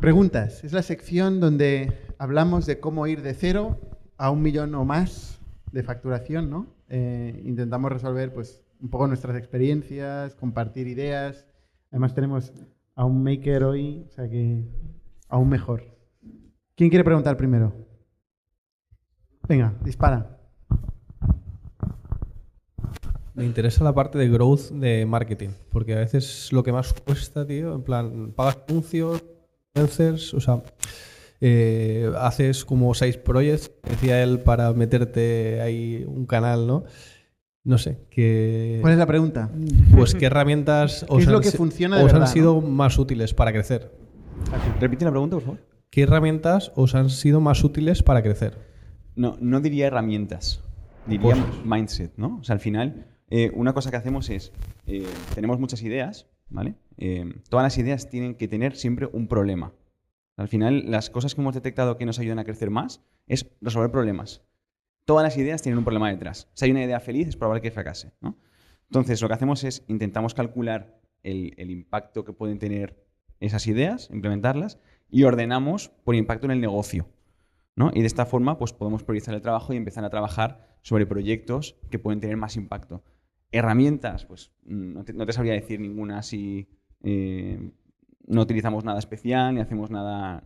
Preguntas. Es la sección donde hablamos de cómo ir de cero a un millón o más de facturación, ¿no? Eh, intentamos resolver, pues, un poco nuestras experiencias, compartir ideas. Además tenemos a un maker hoy, o sea que aún mejor. ¿Quién quiere preguntar primero? Venga, dispara. Me interesa la parte de growth de marketing, porque a veces lo que más cuesta, tío, en plan, pagas anuncios, influencers, o sea, eh, haces como seis proyectos, decía él, para meterte ahí un canal, ¿no? No sé, que... ¿Cuál es la pregunta? Pues qué herramientas ¿Qué es han lo que si- funciona de os han sido más útiles para crecer. Repite la pregunta, por favor. ¿Qué herramientas os han sido más útiles para crecer? No, no diría herramientas, diría Cosas. mindset, ¿no? O sea, al final, eh, una cosa que hacemos es, eh, tenemos muchas ideas, ¿vale? Eh, todas las ideas tienen que tener siempre un problema. Al final, las cosas que hemos detectado que nos ayudan a crecer más es resolver problemas. Todas las ideas tienen un problema detrás. Si hay una idea feliz, es probable que fracase. Entonces, lo que hacemos es intentamos calcular el, el impacto que pueden tener esas ideas, implementarlas, y ordenamos por impacto en el negocio. ¿no? Y de esta forma pues, podemos priorizar el trabajo y empezar a trabajar sobre proyectos que pueden tener más impacto. Herramientas, pues mm, no te, no te sabría decir ninguna si eh, no utilizamos nada especial ni hacemos nada,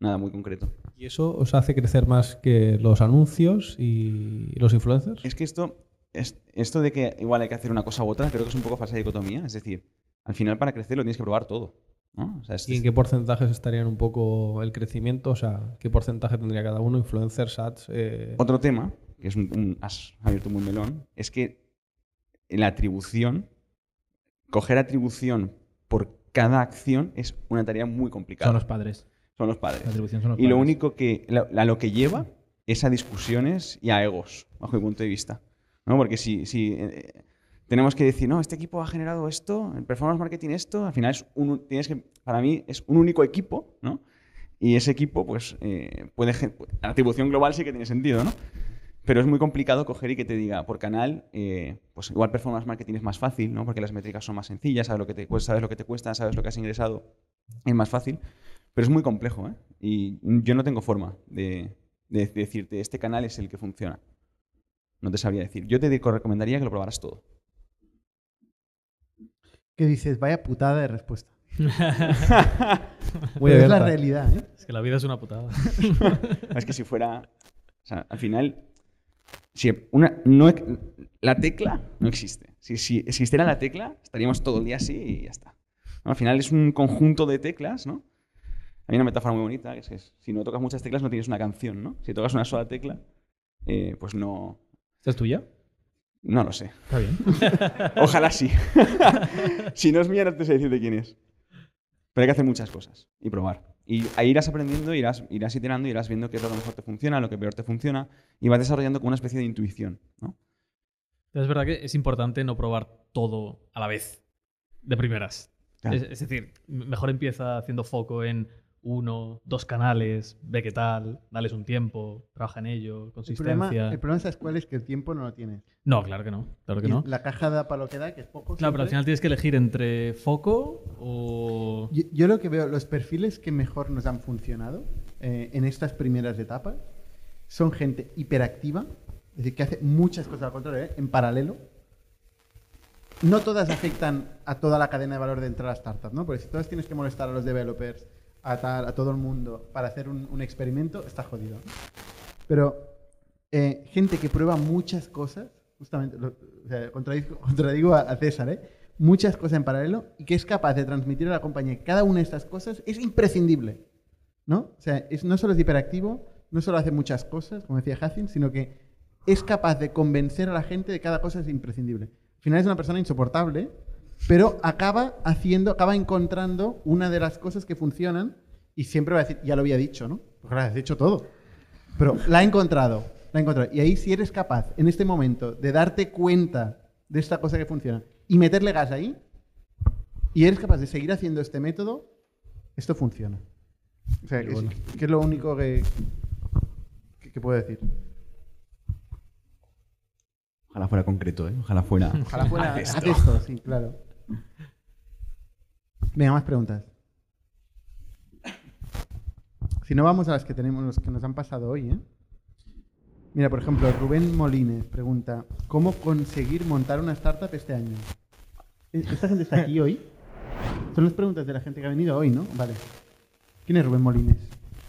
nada muy concreto. ¿Y eso os hace crecer más que los anuncios y los influencers? Es que esto, es, esto de que igual hay que hacer una cosa u otra, creo que es un poco falsa dicotomía. Es decir, al final para crecer lo tienes que probar todo. ¿no? O sea, es- ¿Y en qué porcentajes estarían un poco el crecimiento? O sea, ¿qué porcentaje tendría cada uno? Influencers, ads. eh, Otro tema, que es un, un- has abierto muy melón, es que la atribución, coger atribución por cada acción es una tarea muy complicada. Son los padres. Son los padres. La atribución son los Y lo padres. único que, lo que lleva es a discusiones y a egos, bajo mi punto de vista. ¿no? Porque si, si eh, tenemos que decir, no, este equipo ha generado esto, el performance marketing esto, al final es un, tienes que, para mí es un único equipo, ¿no? Y ese equipo, pues, eh, puede, la atribución global sí que tiene sentido, ¿no? Pero es muy complicado coger y que te diga por canal, eh, pues igual performance marketing es más fácil, ¿no? Porque las métricas son más sencillas, sabes lo que te cuesta, sabes lo que te cuesta, sabes lo que has ingresado, es más fácil. Pero es muy complejo, ¿eh? Y yo no tengo forma de, de decirte, este canal es el que funciona. No te sabría decir. Yo te digo- recomendaría que lo probaras todo. Que dices, vaya putada de respuesta. Pero es la realidad, ¿eh? Es que la vida es una putada. es que si fuera. O sea, al final. Si una, no, la tecla no existe. Si, si existiera la tecla, estaríamos todo el día así y ya está. ¿No? Al final es un conjunto de teclas, ¿no? Hay una metáfora muy bonita, que es que si no tocas muchas teclas no tienes una canción, ¿no? Si tocas una sola tecla, eh, pues no. ¿Esta es tuya? No lo sé. Está bien. Ojalá sí. si no es mía, no te sé decirte quién es. Pero hay que hacer muchas cosas y probar. Y ahí irás aprendiendo, irás, irás iterando, irás viendo qué es lo que mejor te funciona, lo que peor te funciona, y vas desarrollando como una especie de intuición. ¿no? Es verdad que es importante no probar todo a la vez, de primeras. Claro. Es, es decir, mejor empieza haciendo foco en uno, dos canales, ve qué tal, dales un tiempo, trabaja en ello, El consistencia. problema, el problema, ¿sabes cuál es? Que el tiempo no lo tienes. No, claro que no, claro que no. La caja da para lo que da, que es poco. Claro, pero al final tienes que elegir entre foco o... Yo, yo lo que veo, los perfiles que mejor nos han funcionado eh, en estas primeras etapas son gente hiperactiva, es decir, que hace muchas cosas al contrario, ¿eh? en paralelo. No todas afectan a toda la cadena de valor dentro de la startup, ¿no? Porque si todas tienes que molestar a los developers, a, tal, a todo el mundo para hacer un, un experimento, está jodido. Pero eh, gente que prueba muchas cosas, justamente, lo- o sea, contradigo, contradigo a, a César, ¿eh? muchas cosas en paralelo y que es capaz de transmitir a la compañía cada una de estas cosas es imprescindible. ¿no? O sea, es, no solo es hiperactivo, no solo hace muchas cosas, como decía Hacin, sino que es capaz de convencer a la gente de que cada cosa es imprescindible. Al final es una persona insoportable, pero acaba haciendo, acaba encontrando una de las cosas que funcionan y siempre va a decir, ya lo había dicho, ¿no? Porque lo has dicho todo. Pero la ha encontrado, la ha encontrado. Y ahí si eres capaz, en este momento, de darte cuenta de esta cosa que funciona y meterle gas ahí, y eres capaz de seguir haciendo este método, esto funciona. O sea, que es, que es lo único que, que, que puedo decir. Ojalá fuera concreto, ¿eh? Ojalá fuera. Ojalá fuera haz haz esto. esto, sí, claro. Venga, más preguntas. Si no, vamos a las que tenemos, los que nos han pasado hoy, ¿eh? Mira, por ejemplo, Rubén Molines pregunta: ¿Cómo conseguir montar una startup este año? ¿E- ¿Esta gente está aquí hoy? Son las preguntas de la gente que ha venido hoy, ¿no? Vale. ¿Quién es Rubén Molines?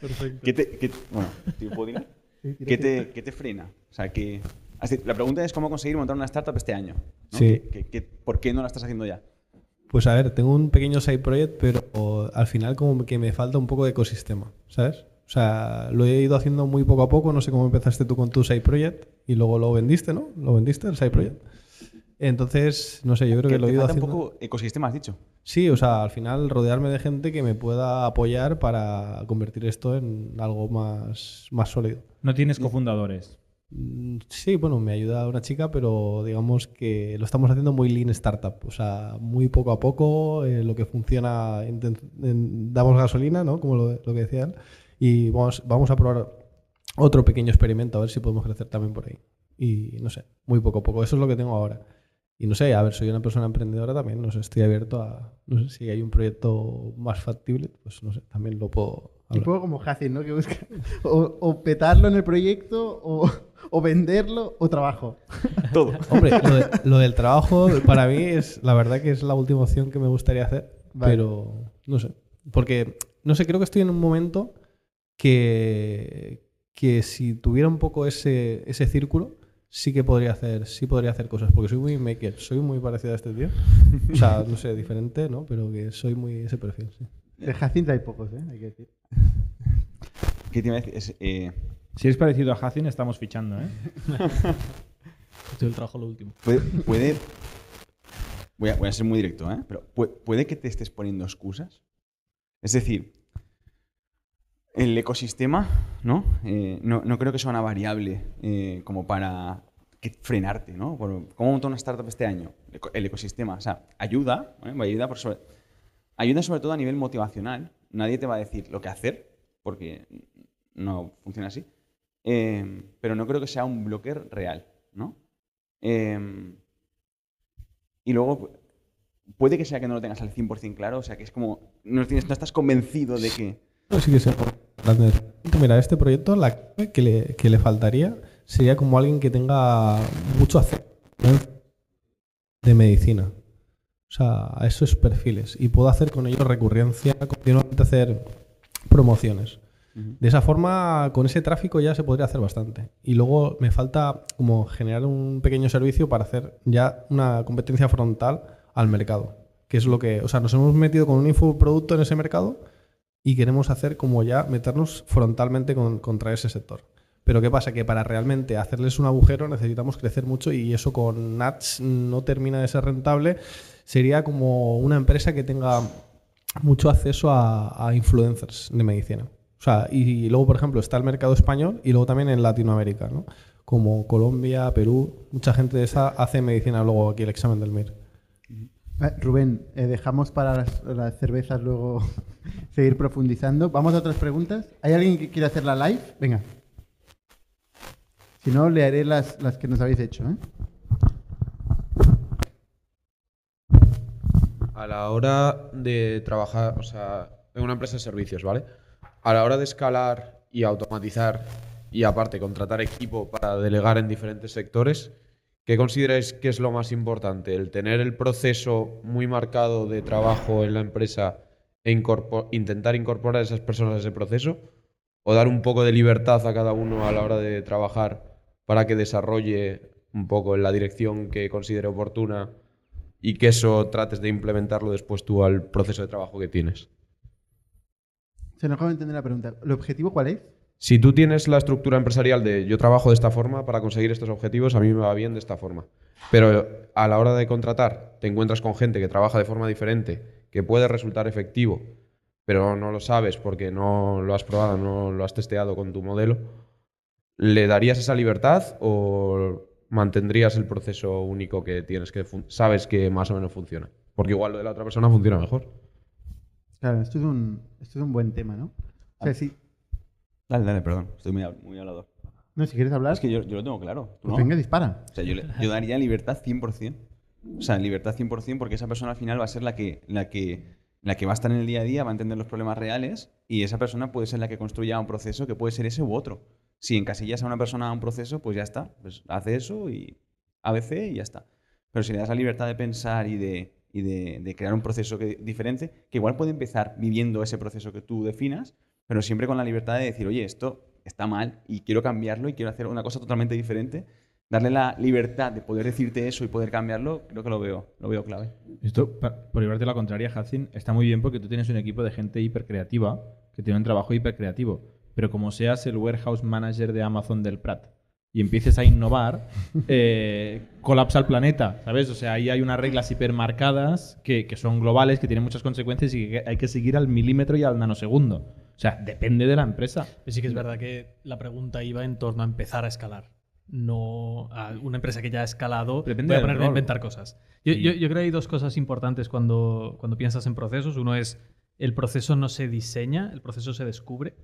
Perfecto. ¿Qué te, qué- bueno, ¿te puedo tirar? Sí, tira, ¿Qué te, qué te frena? O sea, que... así, La pregunta es cómo conseguir montar una startup este año. ¿no? Sí. ¿Qué- qué- qué- por qué no la estás haciendo ya? Pues a ver, tengo un pequeño side project, pero al final como que me falta un poco de ecosistema, ¿sabes? O sea, lo he ido haciendo muy poco a poco, no sé cómo empezaste tú con tu side project y luego lo vendiste, ¿no? Lo vendiste el side project. Entonces, no sé, yo creo que, Que lo he te ido haciendo. un poco ecosistema, has dicho. Sí, o sea, al final rodearme de gente que me pueda apoyar para convertir esto en algo más, más sólido. No tienes cofundadores. Mm, Sí, bueno, me ayuda una chica, pero digamos que lo estamos haciendo muy lean startup, o sea, muy poco a poco, eh, lo que funciona, en- damos gasolina, ¿no? Como lo, lo que decía él, y vamos, vamos a probar otro pequeño experimento, a ver si podemos crecer también por ahí. Y no sé, muy poco a poco, eso es lo que tengo ahora. Y no sé, a ver, soy una persona emprendedora también, no sé, estoy abierto a, no sé, si hay un proyecto más factible, pues no sé, también lo puedo Un hablar. poco como Hacin, ¿no? Que busca o, o petarlo en el proyecto, o, o venderlo, o trabajo. Todo. Hombre, lo, de- lo del trabajo para mí es la verdad que es la última opción que me gustaría hacer, Vale. pero no sé, porque no sé, creo que estoy en un momento que, que si tuviera un poco ese, ese círculo sí que podría hacer, sí podría hacer cosas, porque soy muy maker, soy muy parecido a este tío, o sea, no sé, diferente, ¿no? Pero que soy muy ese perfil, sí. De Jacinta hay pocos, ¿eh? Hay que decir. ¿Qué te iba a decir? Es, eh, Si es parecido a Hacin, estamos fichando, ¿eh? Estoy el trabajo lo último. puede... puede- voy, a, voy a ser muy directo, ¿eh? Pero puede, puede que te estés poniendo excusas. Es decir, el ecosistema, ¿no? Eh, no, no creo que sea una variable eh, como para que frenarte, ¿no? ¿Cómo montar una startup este año? El eco- El ecosistema, o sea, ayuda, ¿eh? ayuda, por sobre, ayuda sobre todo a nivel motivacional. Nadie te va a decir lo que hacer, porque no funciona así. Eh, pero no creo que sea un bloquear real, ¿no? Eh, y luego, puede que sea que no lo tengas al 100% claro, o sea, que es como, no, tienes, no estás convencido de que... Sí que sé. Mira, este proyecto la clave que le, que le faltaría sería como alguien que tenga mucho acceso de medicina. O sea, a esos perfiles. Y puedo hacer con ellos recurrencia, continuamente hacer promociones. De esa forma, con ese tráfico ya se podría hacer bastante. Y luego me falta como generar un pequeño servicio para hacer ya una competencia frontal al mercado. Que es lo que, o sea, nos hemos metido con un infoproducto en ese mercado y queremos hacer como ya meternos frontalmente con- contra ese sector. Pero ¿qué pasa? Que para realmente hacerles un agujero necesitamos crecer mucho y eso con Nats no termina de ser rentable. Sería como una empresa que tenga mucho acceso a, a influencers de medicina. O sea, y, luego, por ejemplo, está el mercado español y luego también en Latinoamérica, ¿no? Como Colombia, Perú, mucha gente de esa hace medicina luego aquí el examen del MIR. Eh, Rubén, eh, dejamos para las cervezas luego seguir profundizando. Vamos a otras preguntas. ¿Hay alguien que quiera hacer la live? Venga. Si no, le haré las, las que nos habéis hecho. ¿eh? A la hora de trabajar, o sea, en una empresa de servicios, ¿vale? A la hora de escalar y automatizar y aparte contratar equipo para delegar en diferentes sectores, ¿qué consideráis que es lo más importante? ¿El tener el proceso muy marcado de trabajo en la empresa e incorpor- intentar incorporar a esas personas a ese proceso? ¿O dar un poco de libertad a cada uno a la hora de trabajar para que desarrolle un poco en la dirección que considere oportuna y que eso trates de implementarlo después tú al proceso de trabajo que tienes. Se nos acaba de entender la pregunta. ¿El objetivo cuál es? Si tú tienes la estructura empresarial de yo trabajo de esta forma para conseguir estos objetivos, a mí me va bien de esta forma. Pero a la hora de contratar, te encuentras con gente que trabaja de forma diferente, que puede resultar efectivo, pero no lo sabes porque no lo has probado, no lo has testeado con tu modelo, ¿le darías esa libertad o mantendrías el proceso único que tienes, que sabes que más o menos funciona? Porque igual lo de la otra persona funciona mejor. Claro, esto es un, esto es un buen tema, ¿no? O sea, sí. Dale, dale, perdón. Estoy muy, hab- muy hablador. No, si quieres hablar, Es que yo, yo lo tengo claro. ¿tú pues no? venga, dispara. O sea, yo, le- yo daría libertad 100%. O sea, libertad 100% porque esa persona al final va a ser la que, la, que, la que va a estar en el día a día, va a entender los problemas reales y esa persona puede ser la que construya un proceso que puede ser ese u otro. Si encasillas a una persona a un proceso, pues ya está. Pues hace eso y ABC y ya está. Pero si le das la libertad de pensar y de, y de, de crear un proceso que- diferente, que igual puede empezar viviendo ese proceso que tú definas, pero siempre con la libertad de decir, oye, esto está mal y quiero cambiarlo y quiero hacer una cosa totalmente diferente, darle la libertad de poder decirte eso y poder cambiarlo, creo que lo veo, lo veo clave. Esto, por llevarte la contraria, Hacin, está muy bien porque tú tienes un equipo de gente hipercreativa que tiene un trabajo hipercreativo. Pero como seas el warehouse manager de Amazon del Prat y empieces a innovar, eh, colapsa el planeta, ¿sabes? O sea, ahí hay unas reglas hipermarcadas que, que son globales, que tienen muchas consecuencias y que hay que seguir al milímetro y al nanosegundo. O sea, depende de la empresa. Pero sí que es verdad que la pregunta iba en torno a empezar a escalar. No a una empresa que ya ha escalado. Depende voy a ponerme a inventar cosas. Yo, Sí. yo- yo creo que hay dos cosas importantes cuando, cuando piensas en procesos. Uno es el proceso no se diseña, el proceso se descubre.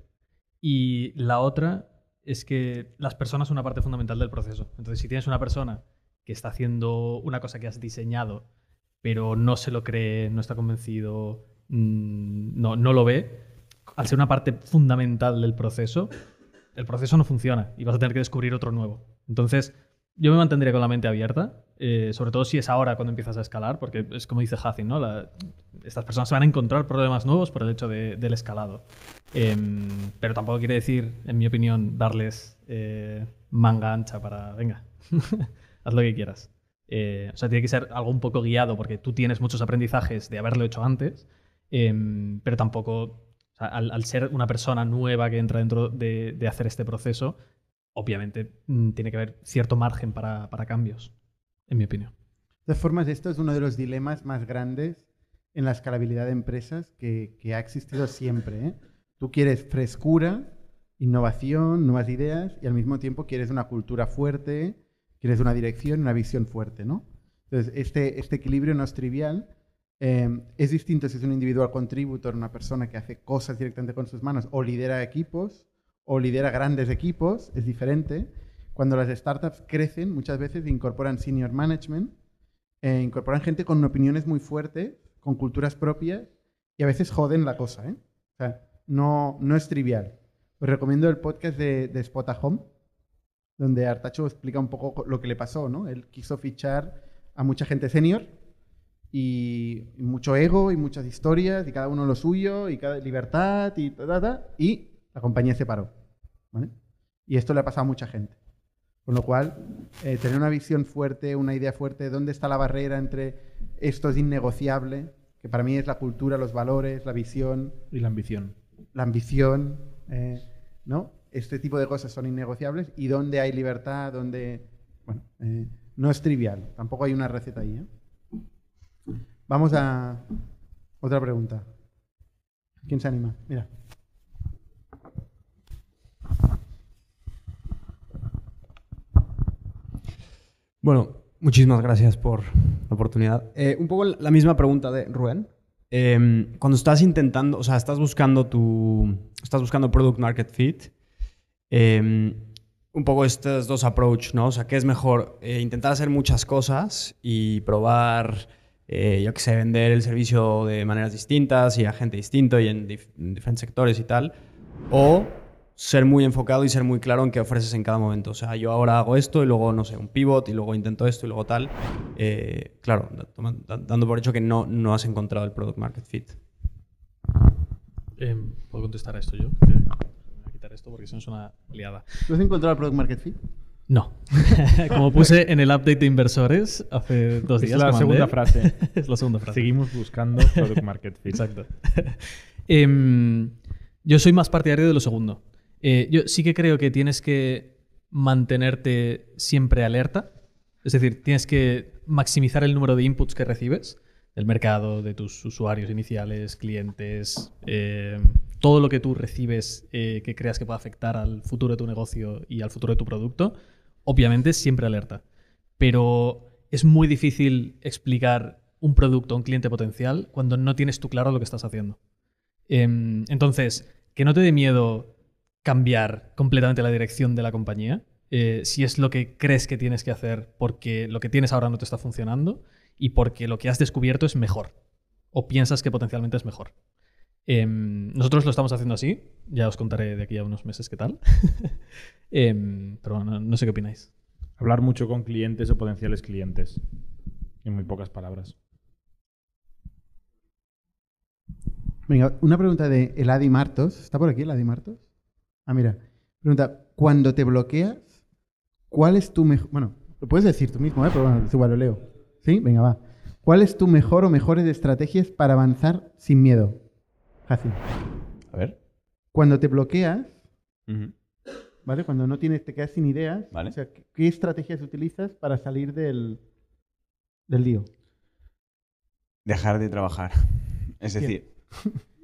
Y la otra es que las personas son una parte fundamental del proceso. Entonces, si tienes una persona que está haciendo una cosa que has diseñado, pero no se lo cree, no está convencido, mm, no, no lo ve, al ser una parte fundamental del proceso, el proceso no funciona y vas a tener que descubrir otro nuevo. Entonces, yo me mantendría con la mente abierta, eh, sobre todo si es ahora cuando empiezas a escalar, porque es como dice Hacin, ¿no? Estas personas se van a encontrar problemas nuevos por el hecho de- del escalado. Em, pero tampoco quiere decir, en mi opinión, darles eh, manga ancha para, venga, haz lo que quieras. Eh, o sea, tiene que ser algo un poco guiado porque tú tienes muchos aprendizajes de haberlo hecho antes, em, pero tampoco, al, ser una persona nueva que entra dentro de, de hacer este proceso, obviamente mm, tiene que haber cierto margen para, para cambios, en mi opinión. De todas formas, esto es uno de los dilemas más grandes en la escalabilidad de empresas que, ha existido siempre. ¿eh? Tú quieres frescura, innovación, nuevas ideas y al mismo tiempo quieres una cultura fuerte, quieres una dirección, una visión fuerte. ¿no? Entonces, este, este equilibrio no es trivial. Eh, es distinto si es un individual contributor, una persona que hace cosas directamente con sus manos o lidera equipos o lidera grandes equipos, es diferente. Cuando las startups crecen, muchas veces incorporan senior management, eh, incorporan gente con opiniones muy fuertes, con culturas propias, y a veces joden la cosa. ¿eh? O sea, no, no es trivial. Os recomiendo el podcast de, de Spot a Home, donde Artacho explica un poco co- lo que le pasó. ¿no? Él quiso fichar a mucha gente senior y mucho ego y muchas historias, y cada uno lo suyo, y cada libertad, y ta, ta, ta, y la compañía se paró. ¿vale? Y esto le ha pasado a mucha gente. Con lo cual, eh, tener una visión fuerte, una idea fuerte, dónde está la barrera entre esto es innegociable, que para mí es la cultura, los valores, la visión, Y la ambición. la ambición, eh, ¿no? Este tipo de cosas son innegociables y dónde hay libertad, dónde... Bueno, eh, no es trivial, tampoco hay una receta ahí. Vamos a otra pregunta. ¿Quién se anima? Mira. Bueno, muchísimas gracias por la oportunidad. Eh, un poco la misma pregunta de Rubén. Eh, cuando estás intentando, o sea, estás buscando tu, estás buscando product market fit, eh, un poco estos dos approach, ¿no? O sea, ¿qué es mejor? Eh, intentar hacer muchas cosas y probar, eh, yo qué sé, vender el servicio de maneras distintas y a gente distinta y en, dif- en diferentes sectores y tal. O ser muy enfocado y ser muy claro en qué ofreces en cada momento. O sea, yo ahora hago esto y luego, no sé, un pivot y luego intento esto y luego tal. Eh, claro, dando por hecho que no, no has encontrado el product market fit. Em, ¿Puedo contestar a esto yo? Voy a quitar esto porque si no es una liada. ¿Tú has encontrado el Product Market Fit? No. Como puse en el update de inversores hace dos Es días. la que mandé, segunda frase. es la segunda frase. Seguimos buscando product market fit. Exacto. Em, yo soy más partidario de lo segundo. Eh, yo sí que creo que tienes que mantenerte siempre alerta. Es decir, tienes que maximizar el número de inputs que recibes del mercado, de tus usuarios iniciales, clientes, eh, todo lo que tú recibes eh, que creas que pueda afectar al futuro de tu negocio y al futuro de tu producto. Obviamente, siempre alerta. Pero es muy difícil explicar un producto a un cliente potencial cuando no tienes tú claro lo que estás haciendo. Em, entonces, que no te dé miedo cambiar completamente la dirección de la compañía. eh, si es lo que crees que tienes que hacer porque lo que tienes ahora no te está funcionando y porque lo que has descubierto es mejor o piensas que potencialmente es mejor. Em, nosotros lo estamos haciendo así, ya os contaré de aquí a unos meses qué tal. Em, pero no, no sé qué opináis. Hablar mucho con clientes o potenciales clientes. En muy pocas palabras. Venga, una pregunta de Eladi Martos. ¿Está por aquí Eladi Martos? Ah, mira. Pregunta, cuando te bloqueas, ¿cuál es tu mejor... Bueno, lo puedes decir tú mismo, ¿eh? pero bueno, igual lo leo. ¿Sí? Venga, va. ¿Cuál es tu mejor o mejores estrategias para avanzar sin miedo? Fácil. A ver. Cuando te bloqueas. ¿vale? Cuando no tienes, te quedas sin ideas, Vale. o sea, ¿qué- ¿qué estrategias utilizas para salir del, del lío? Dejar de trabajar. Es decir,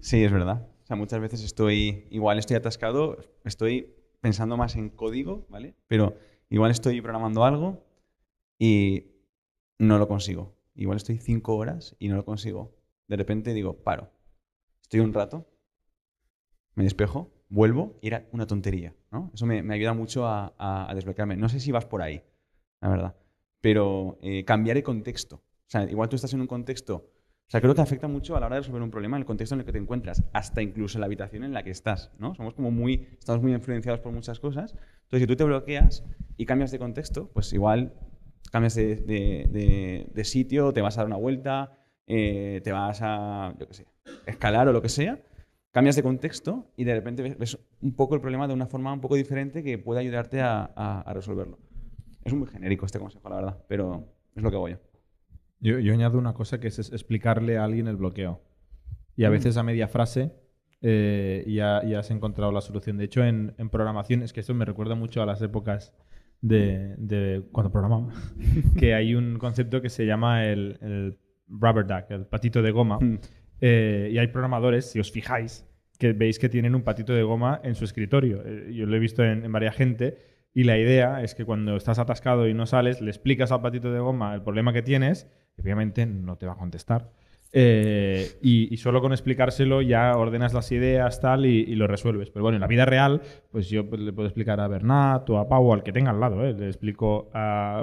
sí, es verdad. Sea, muchas veces estoy, igual estoy atascado, estoy pensando más en código, ¿vale? Pero igual estoy programando algo y no lo consigo. Igual estoy cinco horas y no lo consigo. De repente digo, paro. Estoy un rato, me despejo, vuelvo y era una tontería, ¿no? Eso me, ayuda mucho a desbloquearme. No sé si vas por ahí, la verdad. Pero eh, cambiar el contexto. O sea, igual tú estás en un contexto. O sea, creo que afecta mucho a la hora de resolver un problema el contexto en el que te encuentras, hasta incluso la habitación en la que estás, ¿no? Somos como muy, estamos muy influenciados por muchas cosas. Entonces, si tú te bloqueas y cambias de contexto, pues igual cambias de, sitio, te vas a dar una vuelta, eh, te vas a, yo qué sé, escalar o lo que sea, cambias de contexto y de repente ves, un poco el problema de una forma un poco diferente que puede ayudarte a- a resolverlo. Es muy genérico este consejo, la verdad, pero es lo que hago yo. Yo, yo añado una cosa que es, es explicarle a alguien el bloqueo. Y a veces a media frase eh, ya, ya has encontrado la solución. De hecho, en, en programación, es que esto me recuerda mucho a las épocas de, de cuando programaba, que hay un concepto que se llama el, el rubber duck, el patito de goma. Mm. Eh, y hay programadores, si os fijáis, que veis que tienen un patito de goma en su escritorio. Eh, yo lo he visto en, en varias gente. Y la idea es que cuando estás atascado y no sales, le explicas al patito de goma el problema que tienes, obviamente no te va a contestar. Eh, y, solo con explicárselo ya ordenas las ideas tal y, lo resuelves. Pero bueno, en la vida real, pues yo pues, le puedo explicar a Bernat o a Pau o al que tenga al lado. ¿eh? Le explico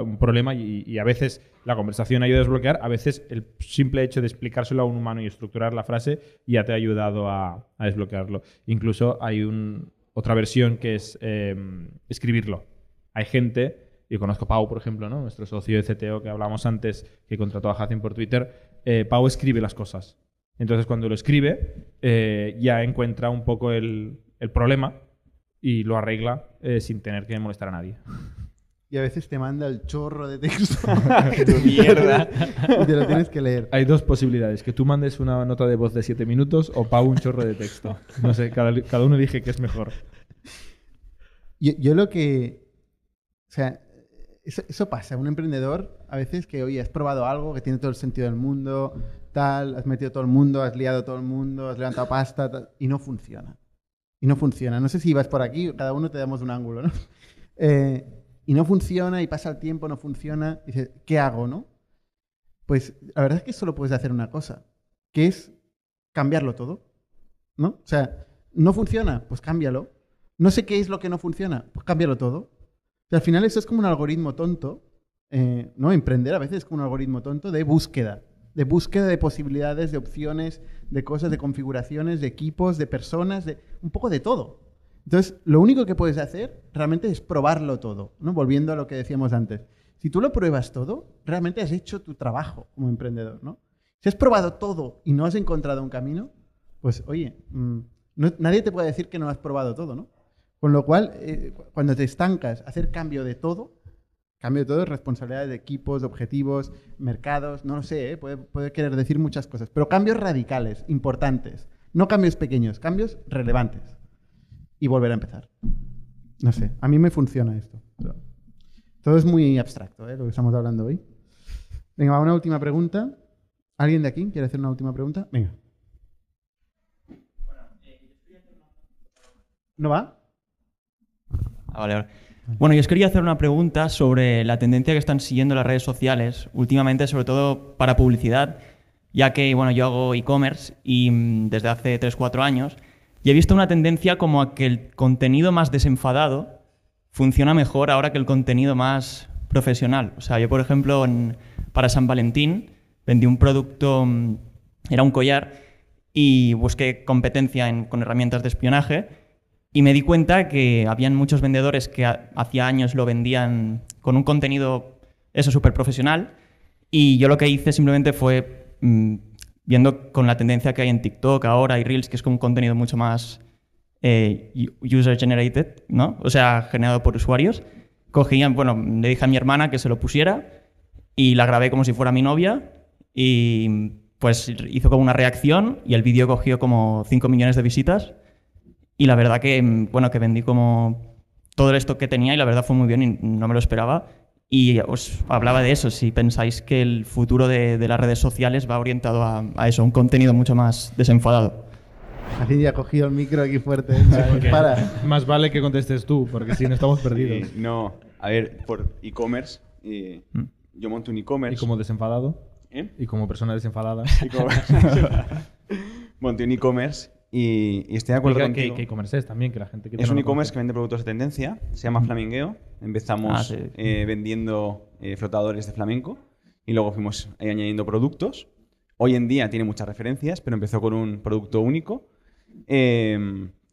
un problema y, a veces la conversación ayuda a desbloquear, a veces el simple hecho de explicárselo a un humano y estructurar la frase ya te ha ayudado a, a desbloquearlo. Incluso hay un, otra versión que es eh, escribirlo. Hay gente, yo conozco a Pau, por ejemplo, ¿no? nuestro socio de CTO que hablamos antes, que contrató a Hacen por Twitter. eh, Pau escribe las cosas. Entonces, cuando lo escribe, eh, ya encuentra un poco el, el problema y lo arregla eh, sin tener que molestar a nadie. Y a veces te manda el chorro de texto. mierda. y te lo tienes que leer. Hay dos posibilidades, que tú mandes una nota de voz de 7 minutos o Pau un chorro de texto. No sé, cada, cada uno dije que es mejor. Yo, yo lo que. O sea, eso, eso pasa. Un emprendedor, a veces que, oye, has probado algo que tiene todo el sentido del mundo, tal, has metido todo el mundo, has liado todo el mundo, has levantado pasta, y no funciona. Y no funciona. No sé si vas por aquí, cada uno te damos un ángulo, ¿no? Eh, y no funciona, y pasa el tiempo, no funciona. Y dices, ¿qué hago, no? Pues la verdad es que solo puedes hacer una cosa, que es cambiarlo todo. ¿No? O sea, no funciona, pues cámbialo. No sé qué es lo que no funciona, pues cámbialo todo. Al final eso es como un algoritmo tonto, eh, ¿no? Emprender a veces es como un algoritmo tonto de búsqueda, de búsqueda de posibilidades, de opciones, de cosas, de configuraciones, de equipos, de personas, de un poco de todo. Entonces, lo único que puedes hacer realmente es probarlo todo, ¿no? Volviendo a lo que decíamos antes. Si tú lo pruebas todo, realmente has hecho tu trabajo como emprendedor, ¿no? Si has probado todo y no has encontrado un camino, pues oye, mm, nadie te puede decir que no has probado todo, ¿no? Con lo cual, eh, cu- cuando te estancas, hacer cambio de todo, cambio de todo, responsabilidades de equipos, de objetivos, mercados, no lo sé, ¿eh? puede, querer decir muchas cosas, pero cambios radicales, importantes, no cambios pequeños, cambios relevantes. Y volver a empezar. No sé, a mí me funciona esto. todo es muy abstracto, ¿eh? lo que estamos hablando hoy. Venga, una última pregunta. ¿Alguien de aquí quiere hacer una última pregunta? Venga. ¿No va? Ah, vale, vale. Bueno, yo os quería hacer una pregunta sobre la tendencia que están siguiendo las redes sociales últimamente, sobre todo para publicidad, ya que bueno, yo hago e-commerce y mm, desde hace 3-4 años Y he visto una tendencia como a que el contenido más desenfadado funciona mejor ahora que el contenido más profesional. O sea, yo, por ejemplo, para San Valentín vendí un producto, mm, era un collar, y busqué competencia en- con herramientas de espionaje y me di cuenta que habían muchos vendedores que ha- hacía años lo vendían con un contenido, eso, súper profesional. Y yo lo que hice simplemente fue, mm, viendo con la tendencia que hay en TikTok ahora y Reels, que es como un contenido mucho más eh, user generated, ¿no? O sea, generado por usuarios. Cogían, bueno, le dije a mi hermana que se lo pusiera y la grabé como si fuera mi novia y pues hizo como una reacción y el vídeo cogió como 5 millones de visitas y la verdad que, mm, bueno, que vendí como todo esto que tenía y la verdad fue muy bien y no me lo esperaba. Y os hablaba de eso, si pensáis que el futuro de, de las redes sociales va orientado a, a eso, un contenido mucho más desenfadado. Así ya ha cogido el micro aquí fuerte. ¿eh? Para. Más vale que contestes tú, porque si no estamos perdidos. Eh, no, a ver, por e-commerce, eh, Mm. yo monto un e-commerce. Y como desenfadado, ¿Eh? y como persona desenfadada. E-commerce. monté un e-commerce y, y estoy de acuerdo contigo. que, que e-commerce es también, que la gente que Es no un e-commerce que vende productos de tendencia, se llama Flamingueo. Empezamos Ah, sí. eh, vendiendo eh, flotadores de flamenco y luego fuimos ahí añadiendo productos. Hoy en día tiene muchas referencias, pero empezó con un producto único. Eh,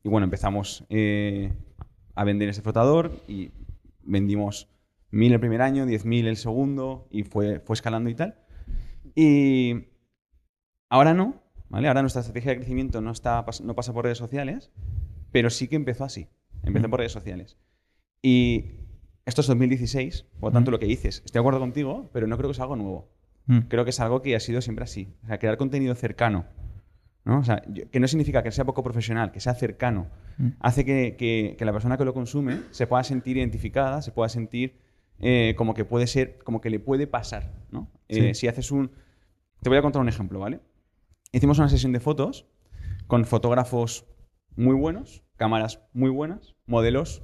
y bueno, empezamos eh, a vender ese flotador y vendimos 1.000 el primer año, 10.000 el segundo y fue, fue escalando y tal. Y ahora no, ¿vale? Ahora nuestra estrategia de crecimiento no, está, no pasa por redes sociales, pero sí que empezó así. Empezó por redes sociales. Y esto es 2016, por lo tanto lo que dices, estoy de acuerdo contigo, pero no creo que sea algo nuevo. Mm. Creo que es algo que ha sido siempre así. O sea, crear contenido cercano. ¿no? O sea, yo- que no significa que sea poco profesional, que sea cercano. Mm. Hace que, que- que la persona que lo consume se pueda sentir identificada, se pueda sentir eh, como que puede ser, como que le puede pasar. ¿no? Eh, si haces un. Te voy a contar un ejemplo, ¿vale? Hicimos una sesión de fotos con fotógrafos muy buenos, cámaras muy buenas, modelos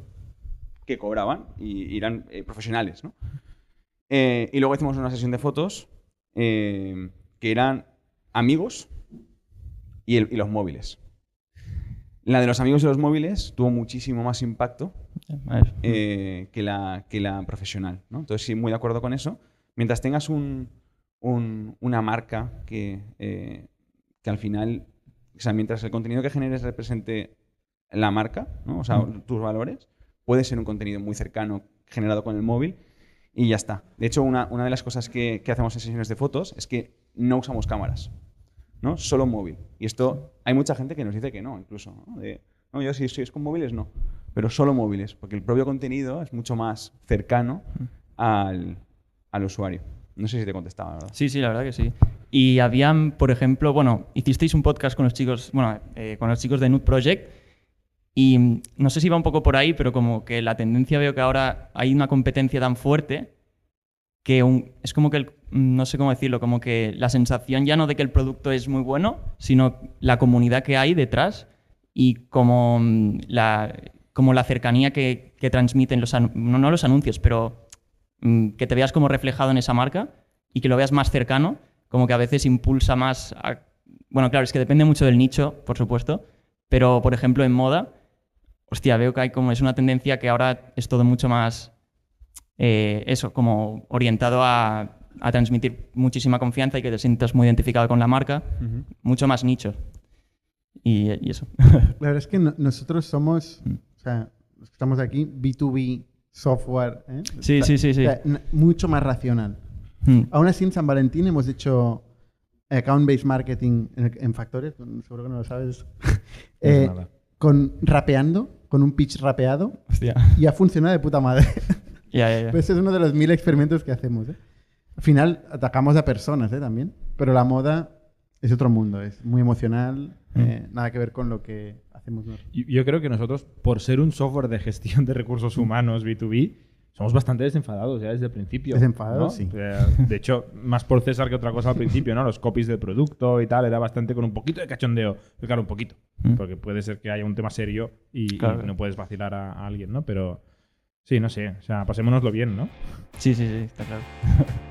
que cobraban y, eran eh, profesionales, ¿no? Eh, y luego hicimos una sesión de fotos eh, que eran amigos y, el- y los móviles. La de los amigos y los móviles tuvo muchísimo más impacto que, la, que la profesional. ¿no? Entonces, sí, muy de acuerdo con eso. Mientras tengas un- un- una marca que, que al final, o sea, mientras el contenido que generes represente la marca, ¿no? o sea, tus valores, puede ser un contenido muy cercano generado con el móvil y ya está. De hecho, una, una de las cosas que, que hacemos en sesiones de fotos es que no usamos cámaras. ¿no? Solo móvil. Y esto, hay mucha gente que nos dice que no, incluso. ¿no? De, no, yo si, si es con móviles, no. Pero solo móviles, porque el propio contenido es mucho más cercano al, al usuario. No sé si te contestaba, ¿verdad? Sí, sí, la verdad que sí. Y habían, por ejemplo, bueno, hicisteis un podcast con los chicos, bueno, eh, con los chicos de Nude Project. Y no sé si va un poco por ahí, pero como que la tendencia veo que ahora hay una competencia tan fuerte que un- es como que, el- no sé cómo decirlo, como que la sensación ya no de que el producto es muy bueno, sino la comunidad que hay detrás y como mm, la, como la cercanía que, que transmiten los, no, no los anuncios, pero mm, que te veas como reflejado en esa marca y que lo veas más cercano, como que a veces impulsa más a- Bueno, claro, es que depende mucho del nicho, por supuesto, pero por ejemplo en moda, hostia, veo que hay como es una tendencia que ahora es todo mucho más eh, eso, como orientado a, a transmitir muchísima confianza y que te sientas muy identificado con la marca, mucho más nicho. Y, y eso. La verdad es que no- nosotros somos, o sea, los que estamos aquí, B2B software. ¿eh? Sí, O sea, sí, sí, sí. o sea, n- mucho más racional. Mm. Aún así, en San Valentín hemos hecho account-based marketing en, en factores, seguro que no lo sabes. Eh, nada. con rapeando, con un pitch rapeado, Hostia. y ha funcionado de puta madre. Ya, ya, ya. Pues ese es uno de los mil experimentos que hacemos. ¿eh? Al final atacamos a personas ¿eh? también, pero la moda es otro mundo, es muy emocional, eh, nada que ver con lo que hacemos nosotros. Yo creo que nosotros, por ser un software de gestión de recursos humanos B2B, somos bastante desenfadados ya desde el principio. Desenfadados, ¿no? sí. De hecho, más por César que otra cosa al principio, ¿no? Los copies del producto y tal, era bastante con un poquito de cachondeo. Claro, un poquito. Mm. Porque puede ser que haya un tema serio y, y Claro. no puedes vacilar a, a alguien, ¿no? Pero sí, no sé. O sea, pasémonoslo bien, ¿no? Sí, sí, sí, está claro.